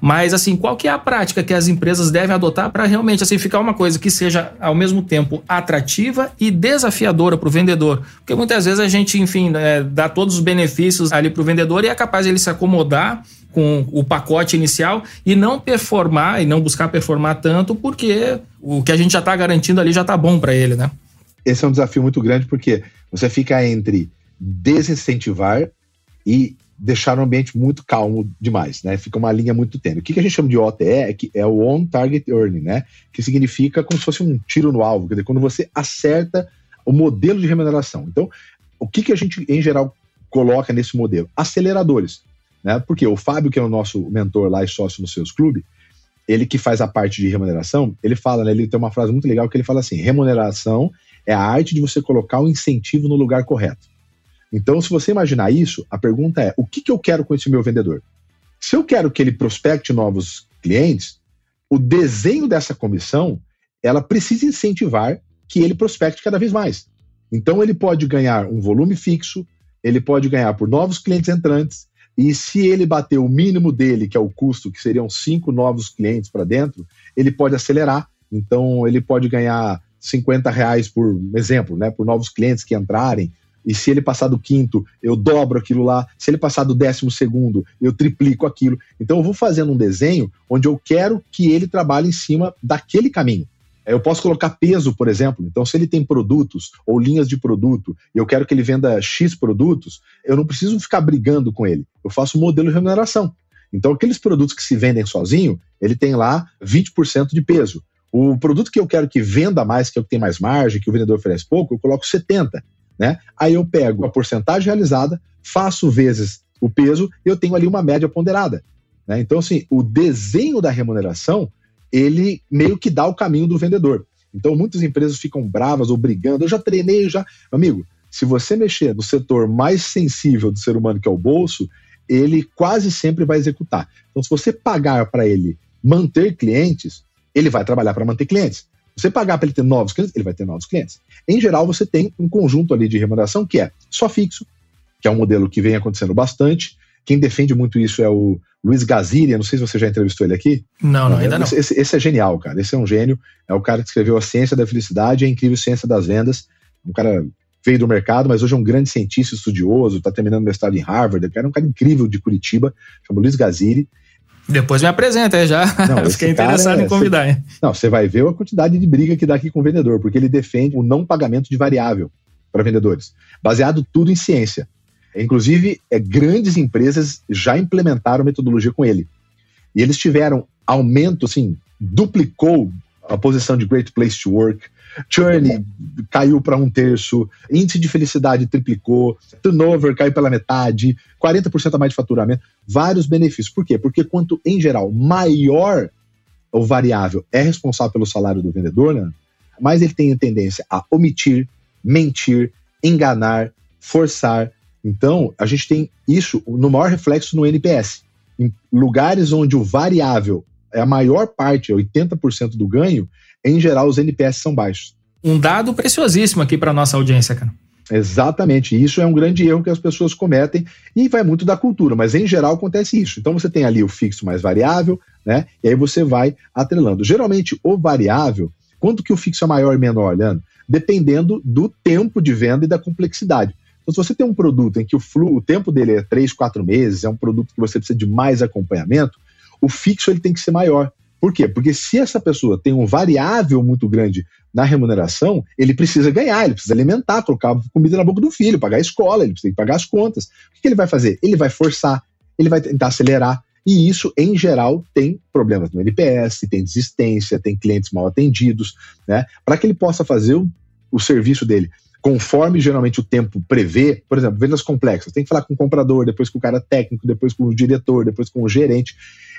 Mas assim, qual que é a prática que as empresas devem adotar para realmente assim ficar uma coisa que seja ao mesmo tempo atrativa e desafiadora para o vendedor? Porque muitas vezes a gente, enfim, é, dá todos os benefícios ali para o vendedor e é capaz ele se acomodar com o pacote inicial e não performar e não buscar performar tanto porque o que a gente já está garantindo ali já está bom para ele, né? Esse é um desafio muito grande porque você fica entre desincentivar e deixar o ambiente muito calmo demais, né? Fica uma linha muito tênue. O que, a gente chama de OTE é, que é o On Target Earning, né? Que significa como se fosse um tiro no alvo, quer dizer, quando você acerta o modelo de remuneração. Então, o que, que a gente, em geral, coloca nesse modelo? Aceleradores, né? Porque o Fábio, que é o nosso mentor lá e sócio no Seus Clube, ele que faz a parte de remuneração, ele fala, né? Ele tem uma frase muito legal que ele fala assim: remuneração é a arte de você colocar o incentivo no lugar correto. Então, se você imaginar isso, a pergunta é: o que, que eu quero com esse meu vendedor? Se eu quero que ele prospecte novos clientes, o desenho dessa comissão ela precisa incentivar que ele prospecte cada vez mais. Então, ele pode ganhar um volume fixo, ele pode ganhar por novos clientes entrantes, e se ele bater o mínimo dele, que é o custo, que seriam cinco novos clientes para dentro, ele pode acelerar. Então, ele pode ganhar 50 reais por exemplo, né, por novos clientes que entrarem, e se ele passar do quinto, eu dobro aquilo lá. Se ele passar do décimo segundo, eu triplico aquilo. Então eu vou fazendo um desenho onde eu quero que ele trabalhe em cima daquele caminho. Eu posso colocar peso, por exemplo. Então, se ele tem produtos ou linhas de produto e eu quero que ele venda X produtos, eu não preciso ficar brigando com ele. Eu faço um modelo de remuneração. Então, aqueles produtos que se vendem sozinho, ele tem lá 20% de peso. O produto que eu quero que venda mais, que é o que tem mais margem, que o vendedor oferece pouco, eu coloco 70. Né? Aí eu pego a porcentagem realizada, faço vezes o peso e eu tenho ali uma média ponderada. Né? Então, assim, o desenho da remuneração, ele meio que dá o caminho do vendedor. Então, muitas empresas ficam bravas ou brigando. Eu já treinei, já. Amigo, se você mexer no setor mais sensível do ser humano, que é o bolso, ele quase sempre vai executar. Então, se você pagar para ele manter clientes, ele vai trabalhar para manter clientes. Você pagar para ele ter novos clientes, ele vai ter novos clientes. Em geral, você tem um conjunto ali de remuneração que é só fixo, que é um modelo que vem acontecendo bastante. Quem defende muito isso é o Luiz Gaziria, não sei se você já entrevistou ele aqui. Não, não, ainda não. Esse, esse, é genial, cara. Esse é um gênio. É o cara que escreveu A Ciência da Felicidade e a Incrível Ciência das Vendas. Um cara veio do mercado, mas hoje é um grande cientista estudioso, está terminando mestrado em Harvard. O cara é um cara incrível de Curitiba, chama Luiz Gaziri. Depois me apresenta aí já. Não, Fiquei interessado é, em convidar. Cê, não, você vai ver a quantidade de briga que dá aqui com o vendedor, porque ele defende o não pagamento de variável para vendedores, baseado tudo em ciência. Inclusive, é, grandes empresas já implementaram metodologia com ele. E eles tiveram aumento, assim, duplicou a posição de Great Place to Work, churn caiu para um terço, índice de felicidade triplicou, turnover caiu pela metade, 40% a mais de faturamento, vários benefícios. Por quê? Porque quanto, em geral, maior o variável é responsável pelo salário do vendedor, né, mais ele tem a tendência a omitir, mentir, enganar, forçar. Então, a gente tem isso no maior reflexo no NPS. Em lugares onde o variável a maior parte, 80% do ganho, em geral os NPS são baixos. Um dado preciosíssimo aqui para nossa audiência, cara. Exatamente, isso é um grande erro que as pessoas cometem e vai muito da cultura, mas em geral acontece isso. Então você tem ali o fixo mais variável, né? E aí você vai atrelando. Geralmente o variável, quanto que o fixo é maior e menor, Leandro? Dependendo do tempo de venda e da complexidade. Então, se você tem um produto em que o, flu, o tempo dele é 3, 4 meses, é um produto que você precisa de mais acompanhamento, o fixo ele tem que ser maior. Por quê? Porque se essa pessoa tem um variável muito grande na remuneração, ele precisa ganhar, ele precisa alimentar, colocar comida na boca do filho, pagar a escola, ele precisa pagar as contas. O que ele vai fazer? Ele vai forçar, ele vai tentar acelerar. E isso, em geral, tem problemas no NPS, tem desistência, tem clientes mal atendidos, né? Para que ele possa fazer o, o serviço dele conforme geralmente o tempo prevê, por exemplo, vendas complexas, tem que falar com o comprador, depois com o cara técnico, depois com o diretor, depois com o gerente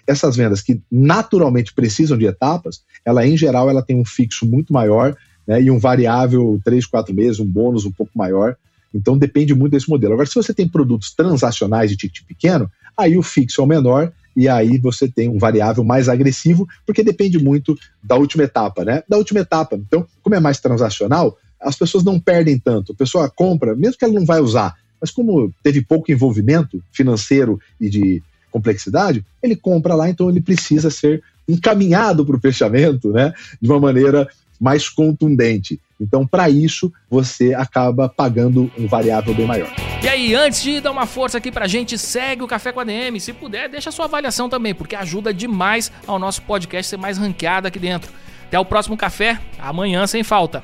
essas vendas que naturalmente precisam de etapas, ela em geral ela tem um fixo muito maior né, e um variável três, quatro meses, um bônus um pouco maior. Então depende muito desse modelo. Agora, se você tem produtos transacionais de ticket pequeno, aí o fixo é o menor e aí você tem um variável mais agressivo, porque depende muito da última etapa, né? Da última etapa. Então, como é mais transacional, as pessoas não perdem tanto. A pessoa compra, mesmo que ela não vai usar, mas como teve pouco envolvimento financeiro e de complexidade, ele compra lá, então ele precisa ser encaminhado para o fechamento né, de uma maneira mais contundente. Então, para isso, você acaba pagando um variável bem maior. E aí, antes de dar uma força aqui para a gente, segue o Café com a DM. Se puder, deixa sua avaliação também, porque ajuda demais ao nosso podcast ser mais ranqueado aqui dentro. Até o próximo café, amanhã sem falta.